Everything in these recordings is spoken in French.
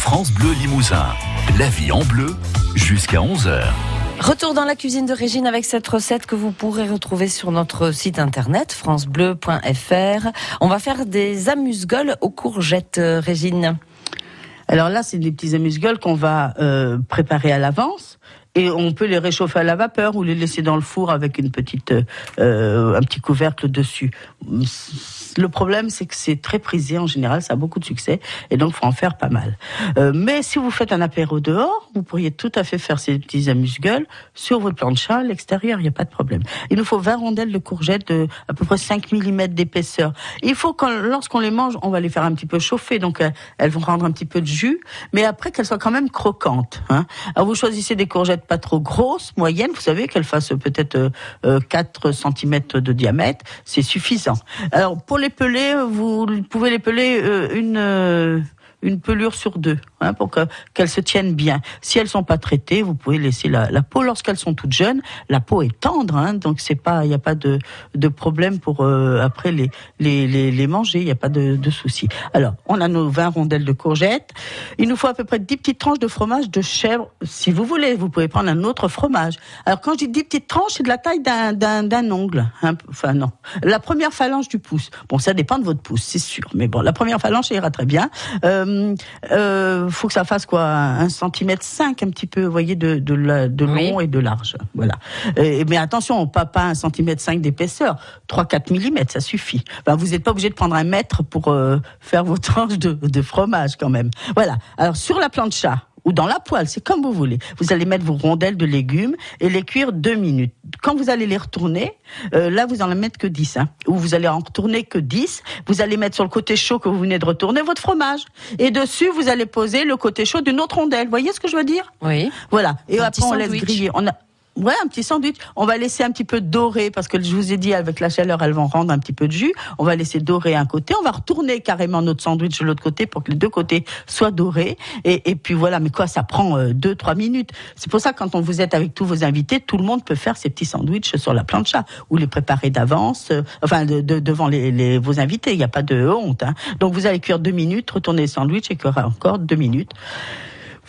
France Bleu Limousin. La vie en bleu jusqu'à 11h. Retour dans la cuisine de Régine avec cette recette que vous pourrez retrouver sur notre site internet francebleu.fr. On va faire des amuse-gueules aux courgettes, euh, Régine. Alors là, c'est des petits amuse-gueules qu'on va euh, préparer à l'avance. Et on peut les réchauffer à la vapeur ou les laisser dans le four avec une petite, euh, un petit couvercle dessus. Le problème, c'est que c'est très prisé en général, ça a beaucoup de succès, et donc faut en faire pas mal. Euh, mais si vous faites un apéro dehors, vous pourriez tout à fait faire ces petits amuse-gueules sur votre plancha à l'extérieur, il n'y a pas de problème. Il nous faut 20 rondelles de courgettes de à peu près 5 mm d'épaisseur. Il faut que lorsqu'on les mange, on va les faire un petit peu chauffer, donc euh, elles vont rendre un petit peu de jus, mais après qu'elles soient quand même croquantes. Hein. Alors vous choisissez des courgettes pas trop grosses, moyennes, vous savez qu'elles fassent peut-être euh, 4 cm de diamètre, c'est suffisant. Alors pour les peler, vous pouvez les peler euh, une euh, une pelure sur deux, hein, pour que qu'elles se tiennent bien. Si elles sont pas traitées, vous pouvez laisser la, peau lorsqu'elles sont toutes jeunes. La peau est tendre, hein, donc c'est pas, il n'y a pas de, de problème pour euh, après les, les, les, manger. Il n'y a pas de, souci. Alors, on a nos 20 rondelles de courgettes. Il nous faut à peu près 10 petites tranches de fromage de chèvre, si vous voulez. Vous pouvez prendre un autre fromage. Alors, quand je dis 10 petites tranches, c'est de la taille d'un ongle. Hein, enfin non, la première phalange du pouce. Bon, ça dépend de votre pouce, c'est sûr. Mais bon, la première phalange ça ira très bien. Euh, euh, faut que ça fasse quoi un centimètre cinq un petit peu, vous voyez, de de, la, de long Oui. et de large. Voilà. Et, mais attention, pas pas un centimètre cinq d'épaisseur, 3-4 millimètres, ça suffit. Ben, vous n'êtes pas obligé de prendre un mètre pour euh, faire vos tranches de, de fromage quand même. Voilà. Alors sur la plancha ou dans la poêle, c'est comme vous voulez. Vous allez mettre vos rondelles de légumes et les cuire deux minutes. Quand vous allez les retourner, euh, là vous en mettre que 10, hein, ou vous allez en retourner que 10. Vous allez mettre sur le côté chaud que vous venez de retourner votre fromage. Et dessus, vous allez poser le côté chaud d'une autre rondelle. Vous voyez ce que je veux dire? Oui. Voilà. Et Un après, on laisse griller. On a... Ouais, un petit sandwich. On va laisser un petit peu dorer parce que je vous ai dit avec la chaleur, elles vont rendre un petit peu de jus. On va laisser dorer un côté. On va retourner carrément notre sandwich de l'autre côté pour que les deux côtés soient dorés. Et, puis voilà. Mais quoi, ça prend euh, deux, trois minutes. C'est pour ça quand on vous êtes avec tous vos invités, tout le monde peut faire ses petits sandwichs sur la plancha ou les préparer d'avance. euh, enfin, de, de- devant les, les- vos invités. Il n'y a pas de honte. Hein. Donc vous allez cuire deux minutes, retourner le sandwich et cuire encore deux minutes.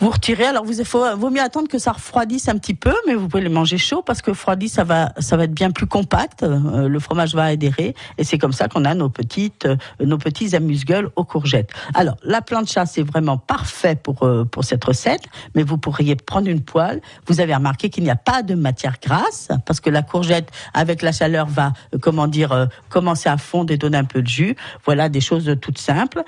Vous retirez. Alors, vous faut, vaut mieux attendre que ça refroidisse un petit peu, mais vous pouvez les manger chaud parce que refroidi, ça va, ça va être bien plus compact. euh, le fromage va adhérer et c'est comme ça qu'on a nos petites, euh, nos petits amuse-gueules aux courgettes. Alors, la plancha, c'est vraiment parfait pour euh, pour cette recette, mais vous pourriez prendre une poêle. Vous avez remarqué qu'il n'y a pas de matière grasse parce que la courgette, avec la chaleur, va, euh, comment dire, euh, commencer à fondre et donner un peu de jus. Voilà, des choses toutes simples.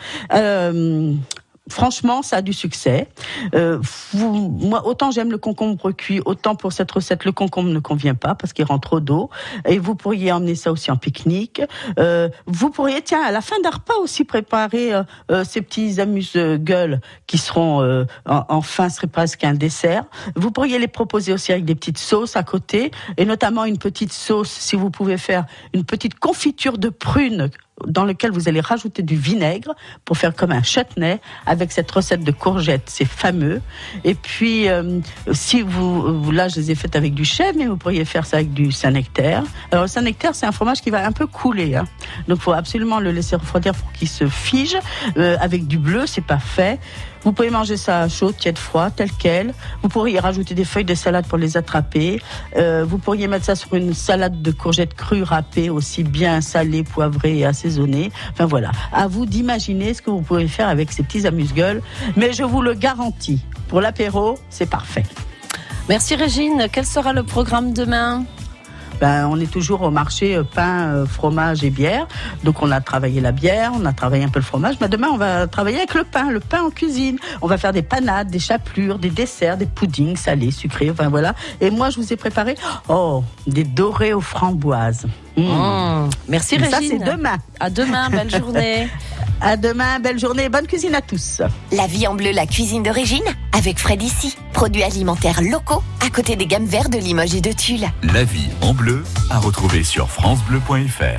Euh, Franchement, ça a du succès. Euh, vous- moi, autant j'aime le concombre cuit, autant pour cette recette, le concombre ne convient pas parce qu'il rentre trop d'eau. Et vous pourriez emmener ça aussi en pique-nique. Euh, vous pourriez, tiens, à la fin d'un repas aussi préparer euh, euh, ces petits amuse-gueules qui seront euh, en, en fin, serait presque un dessert. Vous pourriez les proposer aussi avec des petites sauces à côté, et notamment une petite sauce, si vous pouvez faire une petite confiture de prunes dans lequel vous allez rajouter du vinaigre pour faire comme un chutney avec cette recette de courgettes, c'est fameux. Et puis, euh, si vous, vous- là, je les ai faites avec du chèvre, mais vous pourriez faire ça avec du Saint-Nectaire. Alors, le Saint-Nectaire, c'est un fromage qui va un peu couler, hein. donc faut absolument le laisser refroidir pour qu'il se fige. Euh, avec du bleu, c'est pas fait. Vous pouvez manger ça chaud, tiède, froid, tel quel. Vous pourriez rajouter des feuilles de salade pour les attraper. Euh, vous pourriez mettre ça sur une salade de courgettes crues râpées, aussi bien salée, poivrée et Enfin voilà, à vous d'imaginer ce que vous pouvez faire avec ces petits amuse-gueules. Mais je vous le garantis, pour l'apéro, c'est parfait. Merci Régine. Quel sera le programme demain? Ben, on est toujours au marché euh, pain, euh, fromage et bière. Donc on a travaillé la bière, on a travaillé un peu le fromage. Mais demain on va travailler avec le pain, le pain en cuisine. On va faire des panades, des chapelures, des desserts, des puddings salés, sucrés. Enfin voilà. Et moi je vous ai préparé oh des dorés aux framboises. Mmh. Mmh. Merci Régine. Ça c'est demain. À demain. Belle journée. À demain, belle journée, bonne cuisine à tous. La vie en bleu, la cuisine d'origine, avec Fred ici. Produits alimentaires locaux, à côté des gammes vertes de Limoges et de Tulle. La vie en bleu à retrouver sur francebleu.fr.